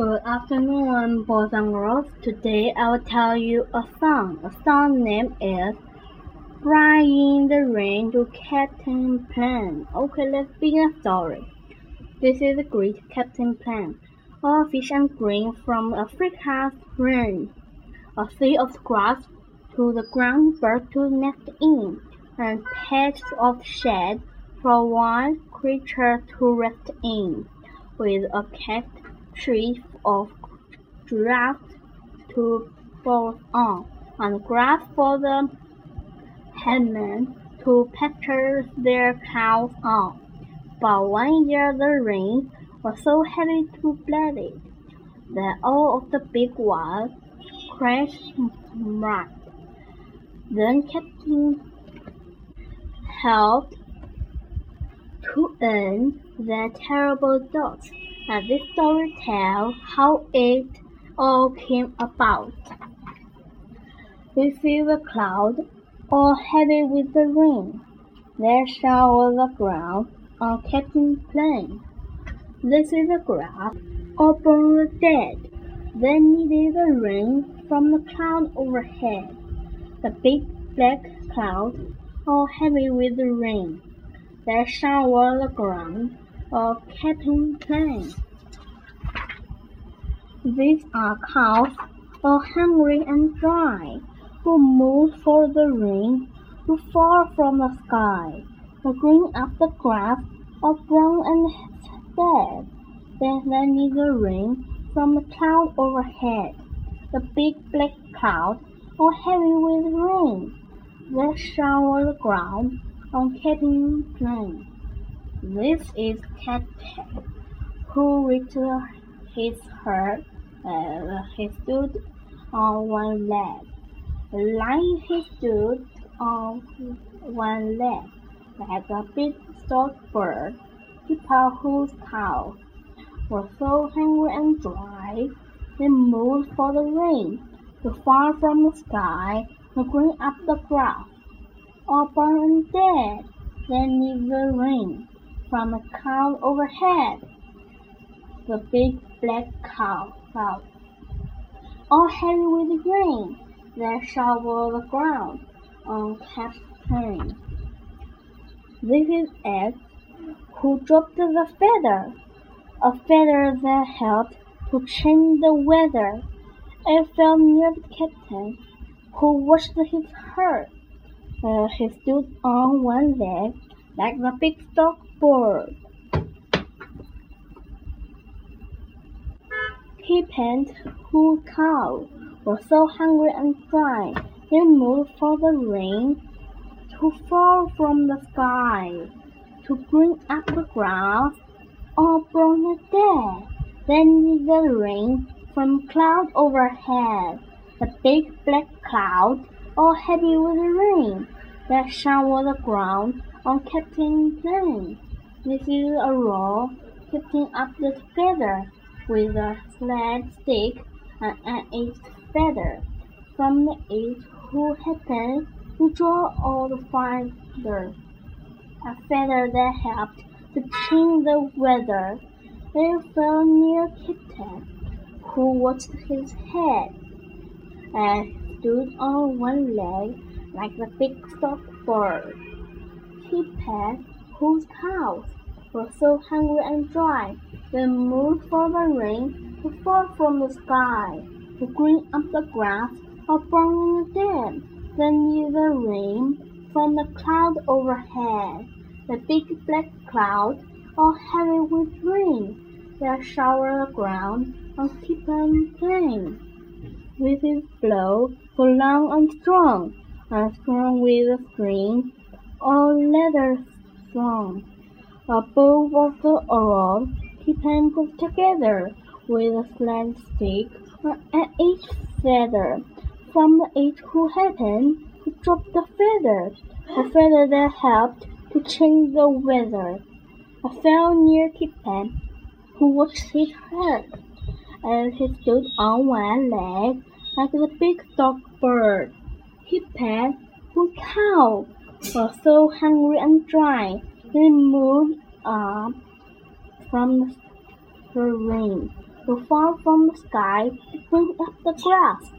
Good afternoon, boys and girls. Today I will tell you a song. The song name is Flying in the Rain to Kapiti Plain. Okay, let's begin the story. This is a great Kapiti Plain. All fish and grain from Africa's rain. A sea of grass to the ground bird to nest in, and patches of shade for wild creature to rest in, with a cat tree of grass to fall on, and grass for the headmen to pasture their cows on. But one year the rain was so heavy to bleed that all of the big ones crashed right. Then Captain helped to end the terrible drought and this story tells how it all came about. We see the cloud, all heavy with the rain. There shower the ground on Kapiti Plain. This is the grass, all born the dead. Then needed the rain from the cloud overhead. The big black cloud, all heavy with the rain. There shower the ground of Kapiti Plain. These are cows, all hungry and dry, who move for the rain who fall from the sky, to green up the grass, all brown and dead. Then they need the rain from the cloud overhead, the big black cloud, all heavy with rain, that shower the ground on Kapiti Plain. This is Captain, who reached his herd. Uh, he stood on one leg. Lying, he stood on one leg, like a big stout bird. People whose cows were so hungry and dry, they moved for the rain to fall from the sky to green up the grass. All born and dead, they need the rain from a cloud overhead. The big black cow all heavy with rain that shower the ground on Captain. This is Ed, who dropped the feather, a feather that helped to change the weather. It fell near the captain, who watched his herd. Uh, he stood on one leg like the big stock bird. He penned whose cow were so hungry and dry, they moved for the rain to fall from the sky, to green up the grass, all brown and dead. Then the rain from cloud overhead, the big black cloud, all heavy with rain, that shower the ground on Kapiti Plain. This is a roll, picking up the feather with a sled stick and an edged feather. From the edge who happened to draw all the feather. A feather that helped to change the weather. It fell near Captain, who watched his head, and stood on one leg like a big stock bird. He pet whose cows were so hungry and dry, they moved for the rain to fall from the sky, to green up the grass or brown dead. Then near the rain from the cloud overhead, the big black cloud, all heavy with rain, that shower the ground on Kapiti Plain. With his blow so long and strong, and strong with a string, all leather strong. Above of the oral, keep them put together with a slant stick at each feather. From the edge who happened to drop the feather, a feather that helped to change the weather. I fell near Ki-pat, who watched his herd, as he stood on one leg like the big stock bird. Ki-pat, who cow was so hungry and dry, he moved up from the rain. To fall from the sky to bring up the grass.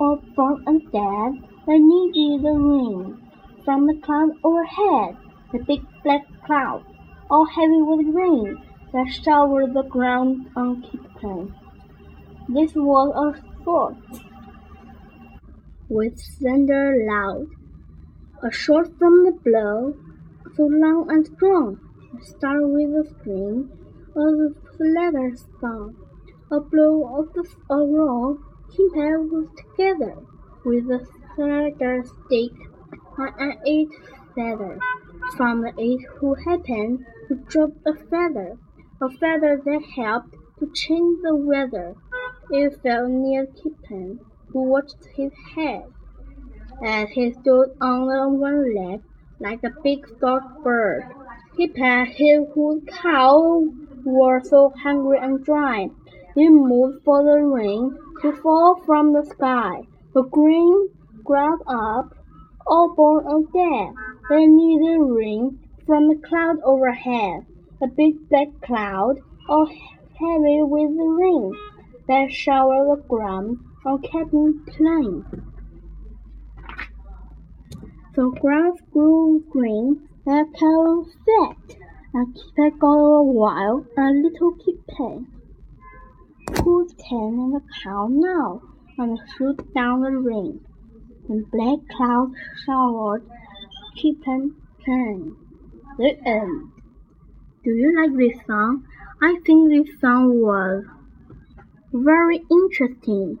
All born and dead, they needed the rain from the cloud overhead, the big black cloud, all heavy with rain, that showered the ground on Kitten. This was a sword with thunder loud, a shot from the blow, so long and strong, a star with a scream, a leather song, a blow of the a roll, Kimpa was together, with a slender stick and an eight feather, from the eight who happened to drop a feather, a feather that helped to change the weather. It fell near Kitten, who watched his head, as he stood on one leg like a big stout bird. Kitten, his whose cow were so hungry and dry, he moved for the rain to fall from the sky. The green grass up, all born and dead, they needed rain from the cloud overhead, a big black cloud, all heavy with the rain that showered the ground on Kapiti Plain. The grass grew green, the cow fat, and Kit got a while a little kitten. Who's tending the cow now? And shoot down the rain. And black clouds showered Kitten Plain. The end. Do you like this song? I think this song was very interesting.